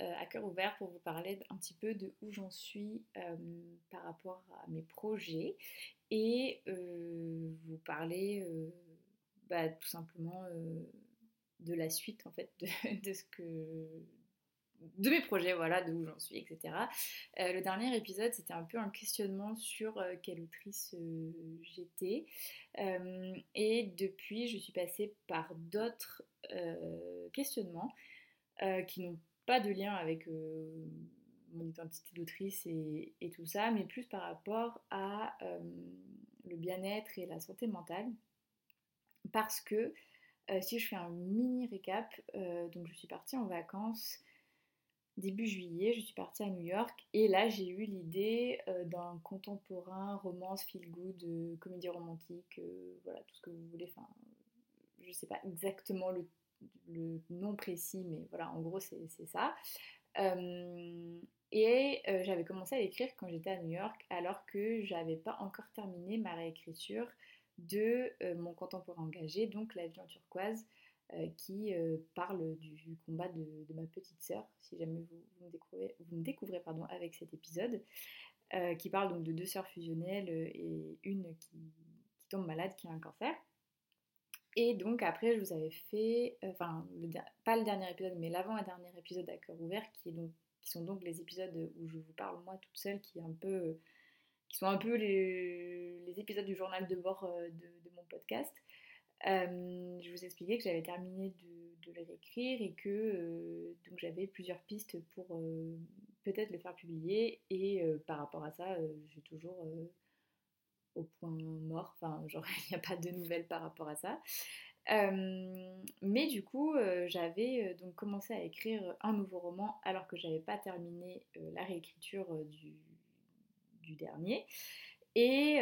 à cœur ouvert pour vous parler un petit peu de où j'en suis euh, par rapport à mes projets et euh, vous parler bah, tout simplement de la suite en fait de, ce que de mes projets, voilà, de où j'en suis, etc. le dernier épisode, c'était un peu un questionnement sur quelle autrice j'étais. et depuis, je suis passée par d'autres questionnements qui n'ont pas de lien avec euh, mon identité d'autrice et, tout ça, mais plus par rapport à euh, le bien-être et la santé mentale. Parce que euh, si je fais un mini récap, donc je suis partie en vacances début juillet, je suis partie à New York et là j'ai eu l'idée d'un contemporain, romance, feel good, comédie romantique, voilà tout ce que vous voulez. Enfin, je sais pas exactement le le nom précis, mais voilà, en gros, c'est ça. Euh, et euh, j'avais commencé à l'écrire quand j'étais à New York, alors que j'avais pas encore terminé ma réécriture de euh, mon contemporain engagé, donc La vie en turquoise, qui parle du combat de, ma petite sœur, si jamais vous, me découvrez, vous découvrez pardon, avec cet épisode, qui parle donc de deux sœurs fusionnelles et une qui tombe malade, qui a un cancer. Et donc après, je vous avais fait, euh, enfin, pas le dernier épisode, mais l'avant-dernier épisode à cœur ouvert, qui, sont donc les épisodes où je vous parle moi toute seule, qui, sont un peu les, les épisodes du journal de bord euh, de, mon podcast. Euh, je vous expliquais que j'avais terminé de, de, le réécrire et que j'avais plusieurs pistes pour peut-être le faire publier. Et par rapport à ça, j'ai toujours point mort, enfin genre il n'y a pas de nouvelles par rapport à ça. Euh, mais du coup, euh, j'avais euh, donc commencé à écrire un nouveau roman alors que j'avais pas terminé la réécriture du, du, dernier. Et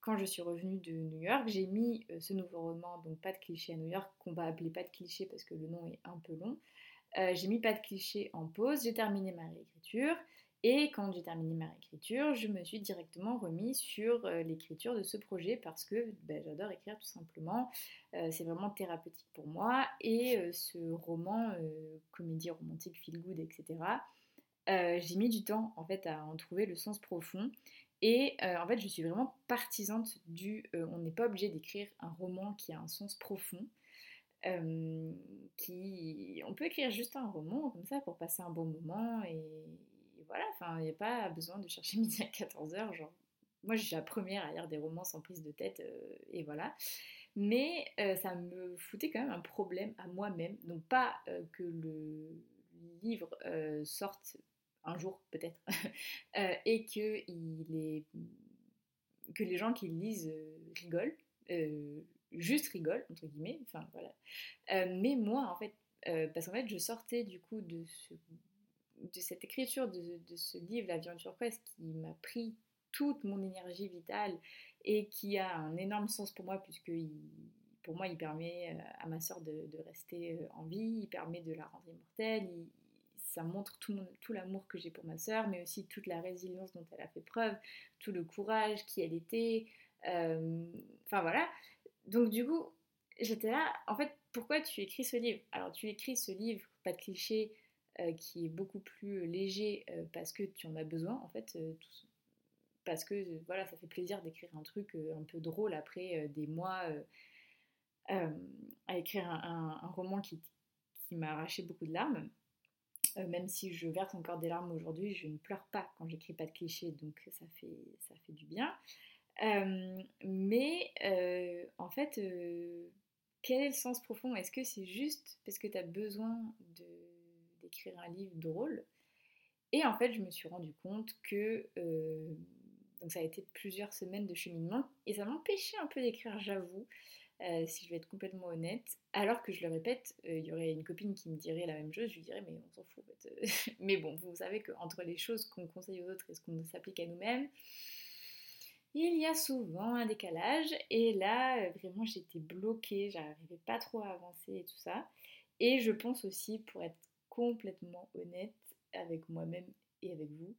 quand je suis revenue de New York, j'ai mis ce nouveau roman, donc Pas de cliché à New York, qu'on va appeler Pas de cliché parce que le nom est un peu long. j'ai mis Pas de cliché en pause, j'ai terminé ma réécriture. Et quand j'ai terminé ma réécriture, je me suis directement remis sur euh, l'écriture de ce projet parce que ben, j'adore écrire tout simplement. Euh, c'est vraiment thérapeutique pour moi. Et euh, ce roman, comédie romantique, feel good, etc., j'ai mis du temps en fait à en trouver le sens profond. Et en fait, je suis vraiment partisante du on n'est pas obligé d'écrire un roman qui a un sens profond. qui on peut écrire juste un roman comme ça pour passer un bon moment et, voilà, enfin, il n'y a pas besoin de chercher midi à 14h. Genre, moi, je suis la première à lire des romans sans prise de tête, euh, et voilà. Mais euh, ça me foutait quand même un problème à moi-même. Donc, pas euh, que le livre sorte un jour, peut-être, et que, les gens qui le lisent rigolent. juste rigolent, entre guillemets, enfin voilà. mais moi, en fait, parce qu'en fait, je sortais du coup de ce de cette écriture de, ce livre, La viande turquoise, qui m'a pris toute mon énergie vitale et qui a un énorme sens pour moi, puisque pour moi, il permet euh, à ma soeur de, rester euh, en vie, il permet de la rendre immortelle, ça montre tout, l'amour que j'ai pour ma soeur, mais aussi toute la résilience dont elle a fait preuve, tout le courage qui elle était. Euh, enfin voilà. Donc du coup, j'étais là, en fait, pourquoi tu écris ce livre? Alors tu écris ce livre, pas de clichés, euh, qui est beaucoup plus léger euh, parce que tu en as besoin en fait. Euh, parce que voilà, ça fait plaisir d'écrire un truc un peu drôle après des mois à écrire un, roman qui, qui m'a arraché beaucoup de larmes. même si je verse encore des larmes aujourd'hui, je ne pleure pas quand j'écris pas de clichés, donc ça fait, ça fait du bien. mais en fait, quel est le sens profond? Est-ce que c'est juste parce que tu as besoin de écrire un livre drôle. Et en fait, je me suis rendu compte que euh, donc ça a été plusieurs semaines de cheminement et ça m'empêchait un peu d'écrire, j'avoue. euh, si je vais être complètement honnête. Alors que je le répète, euh, il y aurait une copine qui me dirait la même chose, je lui dirais mais on s'en fout mais bon, vous savez qu'entre les choses qu'on conseille aux autres et ce qu'on s'applique à nous-mêmes, il y a souvent un décalage. Et là, vraiment, j'étais bloquée, j'arrivais pas trop à avancer et tout ça. Et je pense aussi, pour être complètement honnête avec moi-même et avec vous,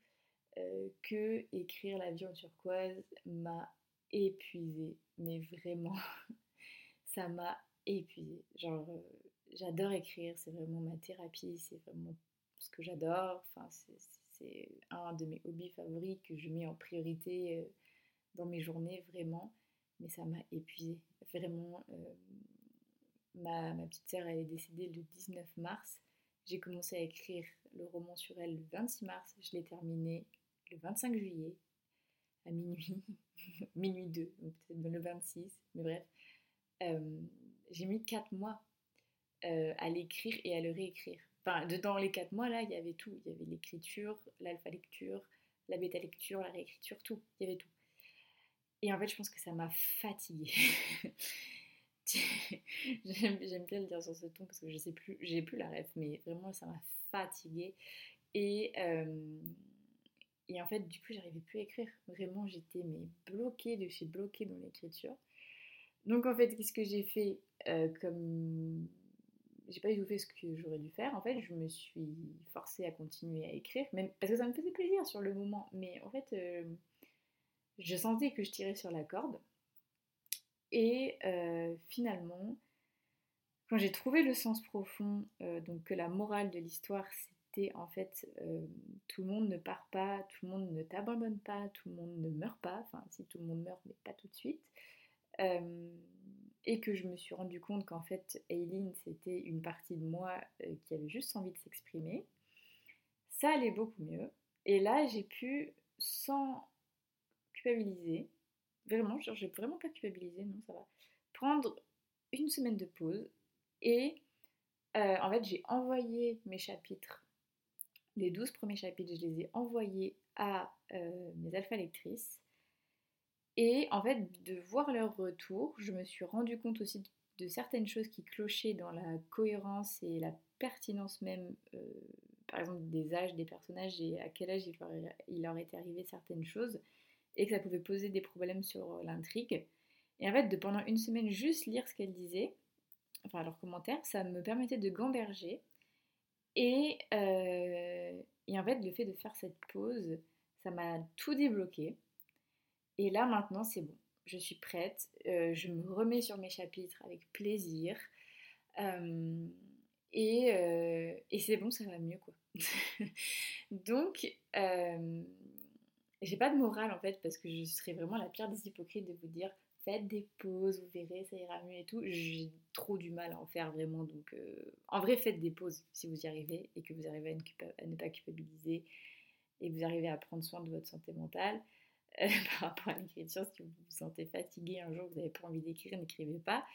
que écrire La vie en turquoise m'a épuisée. Mais vraiment, ça m'a épuisée. Genre, euh, j'adore écrire, c'est vraiment ma thérapie, c'est vraiment ce que j'adore. C'est un de mes hobbies favoris que je mets en priorité euh, dans mes journées, vraiment. Mais ça m'a épuisée. Vraiment, euh, ma, ma, petite sœur, elle est décédée le 19 mars. J'ai commencé à écrire le roman sur elle le 26 mars. Je l'ai terminé le 25 juillet à minuit, minuit 2, peut-être le 26, mais bref. Euh, j'ai mis 4 mois euh, à l'écrire et à le réécrire. Enfin, dans les 4 mois, là, il y avait tout. Il y avait l'écriture, l'alpha lecture, la bêta lecture, la réécriture, tout. Il y avait tout. Et en fait, je pense que ça m'a fatiguée. j'aime, bien le dire sur ce ton parce que je sais plus, j'ai plus la rêve, mais vraiment, ça m'a fatiguée. Et, euh, et en fait, du coup, j'arrivais plus à écrire. Vraiment, j'étais mais bloquée de chez bloquée dans l'écriture. Donc en fait, qu'est-ce que j'ai fait euh, comme j'ai pas du tout fait ce que j'aurais dû faire. En fait, je me suis forcée à continuer à écrire, même parce que ça me faisait plaisir sur le moment. Mais en fait, euh, je sentais que je tirais sur la corde. Et euh, finalement, quand j'ai trouvé le sens profond, donc que la morale de l'histoire, c'était en fait tout le monde ne part pas, tout le monde ne t'abandonne pas, tout le monde ne meurt pas. Enfin, si tout le monde meurt, mais pas tout de suite. Euh, et que je me suis rendu compte qu'en fait, Aileen, c'était une partie de moi euh, qui avait juste envie de s'exprimer. Ça allait beaucoup mieux. Et là, j'ai pu, sans culpabiliser, vraiment, genre, j'ai vraiment pas culpabilisé, non, ça va, prendre une semaine de pause et euh, en fait, j'ai envoyé mes chapitres, les 12 premiers chapitres, je les ai envoyés à mes alpha lectrices. Et en fait, de voir leur retour, je me suis rendu compte aussi de, certaines choses qui clochaient dans la cohérence et la pertinence même, euh, par exemple, des âges des personnages et à quel âge il leur, il leur était arrivé certaines choses, et que ça pouvait poser des problèmes sur l'intrigue. Et en fait, de pendant une semaine, juste lire ce qu'elles disaient, enfin leurs commentaires, ça me permettait de gamberger. Et, euh, et en fait, le fait de faire cette pause, ça m'a tout débloqué. Et là maintenant c'est bon, je suis prête, euh, je me remets sur mes chapitres avec plaisir. Euh, et, euh, et c'est bon, ça va mieux quoi. Donc, j'ai pas de morale en fait parce que je serais vraiment la pire des hypocrites de vous dire faites des pauses, vous verrez, ça ira mieux et tout. J'ai trop du mal à en faire vraiment. Donc, en vrai, faites des pauses si vous y arrivez et que vous arrivez à ne pas culpabiliser et vous arrivez à prendre soin de votre santé mentale. par rapport à l'écriture, si vous vous sentez fatigué un jour, vous n'avez pas envie d'écrire, n'écrivez pas.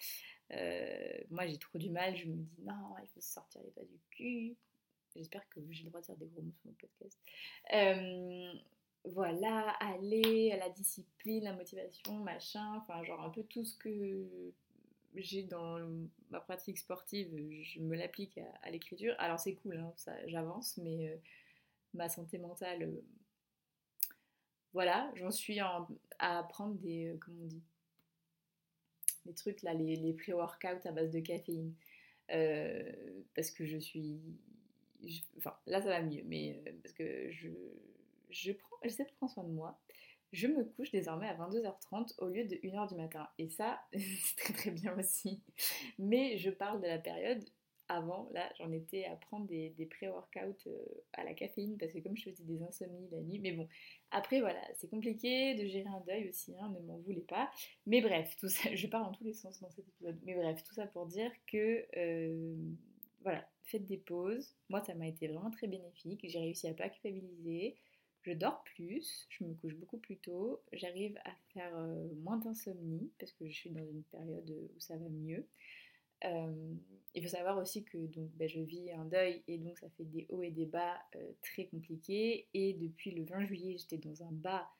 Euh, moi, j'ai trop du mal, je me dis non, il faut sortir les doigts du cul. J'espère que j'ai le droit de dire des gros mots sur mon podcast. Euh, voilà, aller à la discipline, la motivation, machin, enfin, genre un peu tout ce que j'ai dans ma pratique sportive, je me l'applique à, l'écriture. Alors, c'est cool, hein, j'avance, mais euh, ma santé mentale voilà, j'en suis à prendre des, euh, comment on dit, les trucs là, les, les pré-workouts à base de caféine. Euh, parce que je suis. enfin, là ça va mieux, mais euh, parce que je, je prends, j'essaie de prendre soin de moi. Je me couche désormais à 22h30 au lieu de 1h du matin. Et ça, c'est très très bien aussi. Mais je parle de la période avant, là, j'en étais à prendre des, pré-workouts euh, à la caféine parce que comme je faisais des insomnies la nuit, mais bon, après voilà, c'est compliqué de gérer un deuil aussi, hein, ne m'en voulez pas. Mais bref, tout ça, je parle dans tous les sens dans cet épisode, mais bref, tout ça pour dire que euh, voilà, faites des pauses. Moi, ça m'a été vraiment très bénéfique. J'ai réussi à pas culpabiliser. Je dors plus, je me couche beaucoup plus tôt, j'arrive à faire euh, moins d'insomnie parce que je suis dans une période où ça va mieux. Euh, il faut savoir aussi que donc, ben, je vis un deuil et donc ça fait des hauts et des bas euh, très compliqués. Et depuis le 20 juillet, j'étais dans un bas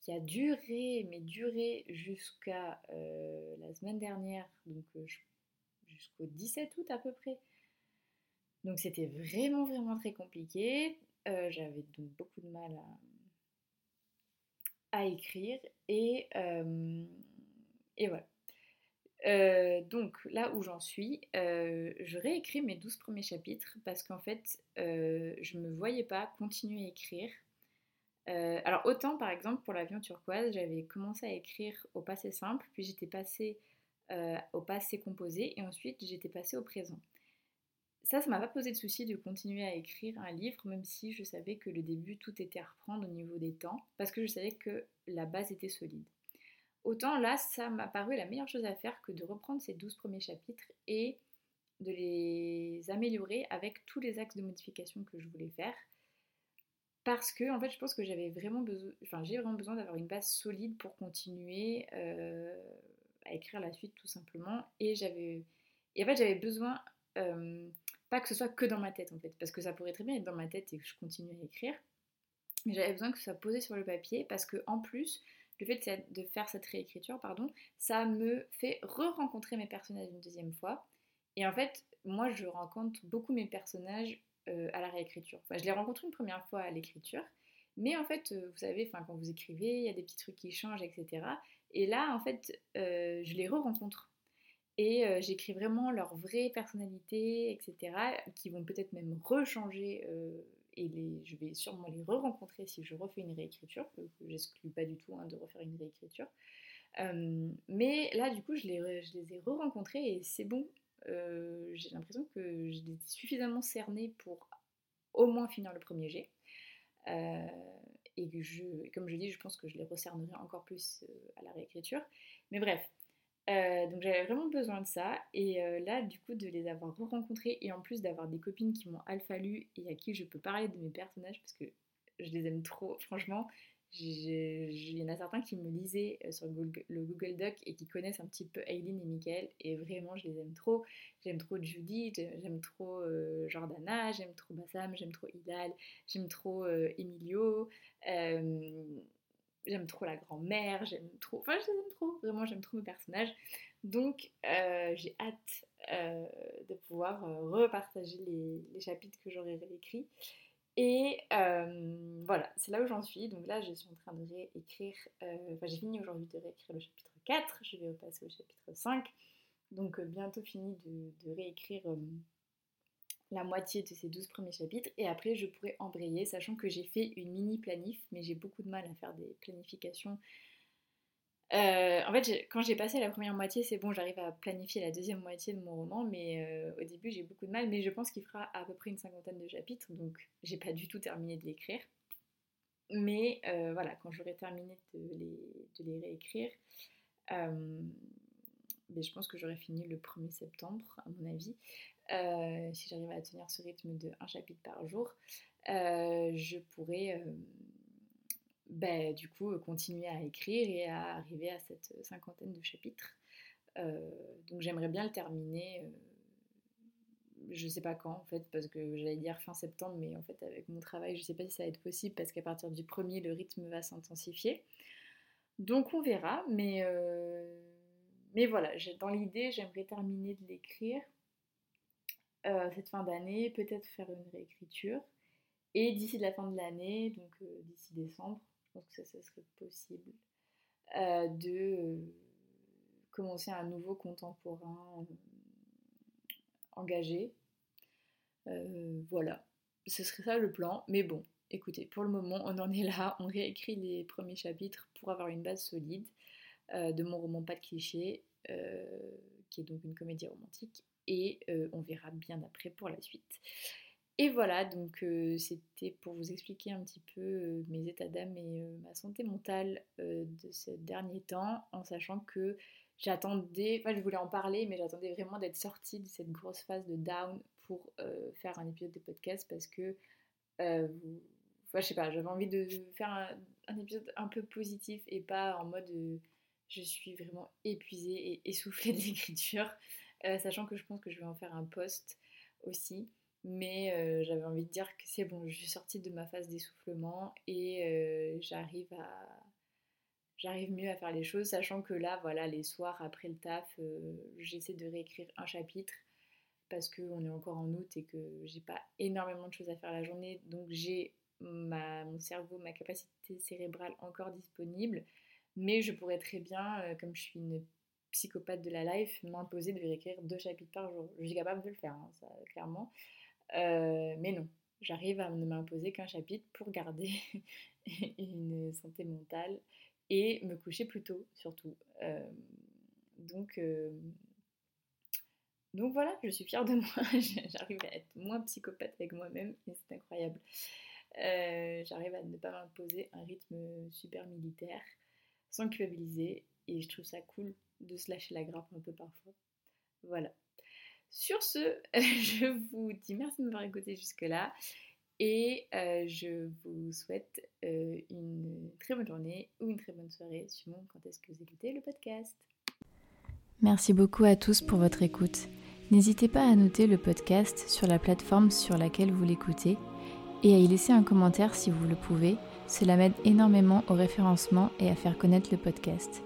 qui a duré, mais duré jusqu'à la semaine dernière, donc jusqu'au 17 août à peu près. Donc c'était vraiment, vraiment très compliqué. J'avais donc beaucoup de mal à, écrire. Et, et voilà. Euh, donc là où j'en suis, euh, je réécris mes 12 premiers chapitres parce qu'en fait, euh, je ne me voyais pas continuer à écrire. alors autant par exemple pour l'avion turquoise, j'avais commencé à écrire au passé simple, puis j'étais passée au passé composé et ensuite j'étais passée au présent. Ça, ça m'a pas posé de souci de continuer à écrire un livre, même si je savais que le début, tout était à reprendre au niveau des temps, parce que je savais que la base était solide. Autant là, ça m'a paru la meilleure chose à faire que de reprendre ces 12 premiers chapitres et de les améliorer avec tous les axes de modification que je voulais faire. Parce que en fait, je pense que j'avais vraiment besoin, enfin, j'ai vraiment besoin d'avoir une base solide pour continuer euh, à écrire la suite tout simplement. Et j'avais, et en fait, j'avais besoin euh, pas que ce soit que dans ma tête en fait, parce que ça pourrait très bien être dans ma tête et que je continue à écrire. Mais j'avais besoin que ce soit posé sur le papier parce que en plus, le fait de faire cette réécriture, pardon, ça me fait re-rencontrer mes personnages une deuxième fois. Et en fait, moi, je rencontre beaucoup mes personnages euh, à la réécriture. Je les rencontre une première fois à l'écriture, mais en fait, euh, vous savez, quand vous écrivez, il y a des petits trucs qui changent, etc. Et là, en fait, euh, je les re-rencontre. Et j'écris vraiment leur vraie personnalité, etc., qui vont peut-être même rechanger et les, je vais sûrement les re-rencontrer si je refais une réécriture, que, que j'exclus pas du tout hein, de refaire une réécriture. Euh, mais là, du coup, je les, ai re-rencontrés et c'est bon. Euh, j'ai l'impression que je les ai suffisamment cernés pour au moins finir le premier jet. Euh, et je, comme je dis, je pense que je les recernerai encore plus à la réécriture. Mais bref, euh, donc j'avais vraiment besoin de ça. Et euh, là du coup de les avoir re-rencontrés et en plus d'avoir des copines qui m'ont alpha lu et à qui je peux parler de mes personnages parce que je les aime trop. Franchement il y en a certains qui me lisaient euh, sur le Google Doc et qui connaissent un petit peu Aileen et Michael. Et vraiment je les aime trop. J'aime trop Judy j'aime trop Jordana j'aime trop Bassam j'aime trop Hilal j'aime trop Emilio j'aime trop la grand-mère, j'aime trop, enfin je les aime trop, vraiment j'aime trop mes personnages. Donc euh, j'ai hâte euh, de pouvoir euh, repartager les, chapitres que j'aurais réécrits. Et voilà, c'est là où j'en suis. Donc là, je suis en train de réécrire, enfin j'ai fini aujourd'hui de réécrire le chapitre 4, je vais repasser au chapitre 5. Donc bientôt fini de réécrire la moitié de ces 12 premiers chapitres et après je pourrais embrayer, sachant que j'ai fait une mini planif, mais j'ai beaucoup de mal à faire des planifications. Euh, en fait, quand j'ai passé la première moitié, c'est bon, j'arrive à planifier la deuxième moitié de mon roman, mais euh, au début j'ai beaucoup de mal, mais je pense qu'il fera à peu près une cinquantaine de chapitres, donc j'ai pas du tout terminé de l'écrire. Mais euh, voilà, quand j'aurai terminé de les, réécrire, ben, je pense que j'aurai fini le 1er septembre, à mon avis. Euh, si j'arrive à tenir ce rythme de un chapitre par jour, euh, je pourrais euh, ben, du coup continuer à écrire et à arriver à cette cinquantaine de chapitres. donc j'aimerais bien le terminer je sais pas quand en fait, parce que j'allais dire fin septembre, mais en fait avec mon travail, je sais pas si ça va être possible parce qu'à partir du premier, le rythme va s'intensifier. Donc on verra, mais, mais voilà, dans l'idée, j'aimerais terminer de l'écrire euh, cette fin d'année, peut-être faire une réécriture. Et d'ici la fin de l'année, donc euh, d'ici décembre, je pense que ça, serait possible, euh, de commencer un nouveau contemporain engagé. voilà, ce serait ça le plan. Mais bon, écoutez, pour le moment, on en est là. On réécrit les premiers chapitres pour avoir une base solide de mon roman Pas de clichés, qui est donc une comédie romantique et euh, on verra bien après pour la suite. Et voilà, donc euh, c'était pour vous expliquer un petit peu euh, mes états d'âme et ma santé mentale de ces derniers temps, en sachant que j'attendais, enfin je voulais en parler, mais j'attendais vraiment d'être sortie de cette grosse phase de down pour faire un épisode de podcast parce que, je sais pas, j'avais envie de faire un, épisode un peu positif et pas en mode je suis vraiment épuisée et essoufflée de l'écriture. Euh, sachant que je pense que je vais en faire un post aussi. Mais euh, j'avais envie de dire que c'est bon, je suis sortie de ma phase d'essoufflement et euh, j'arrive à, j'arrive mieux à faire les choses, sachant que là, voilà, les soirs après le taf, j'essaie de réécrire un chapitre parce qu'on est encore en août et que j'ai pas énormément de choses à faire la journée, donc j'ai mon cerveau, ma capacité cérébrale encore disponible, mais je pourrais très bien, comme je suis une psychopathe de la life, m'imposer de réécrire deux chapitres par jour. Je suis capable de le faire, hein, ça, clairement. Euh, mais non, j'arrive à ne m'imposer qu'un chapitre pour garder une santé mentale et me coucher plus tôt, surtout. Euh, donc, euh, donc voilà, je suis fière de moi. J'arrive à être moins psychopathe avec moi-même et c'est incroyable. J'arrive à ne pas m'imposer un rythme super militaire sans culpabiliser et je trouve ça cool de se lâcher la grappe un peu parfois. Voilà. Sur ce, je vous dis merci de m'avoir écouté jusque-là et euh, je vous souhaite euh, une très bonne journée ou une très bonne soirée suivant quand est-ce que vous écoutez le podcast. Merci beaucoup à tous pour votre écoute. N'hésitez pas à noter le podcast sur la plateforme sur laquelle vous l'écoutez et à y laisser un commentaire si vous le pouvez. Cela m'aide énormément au référencement et à faire connaître le podcast.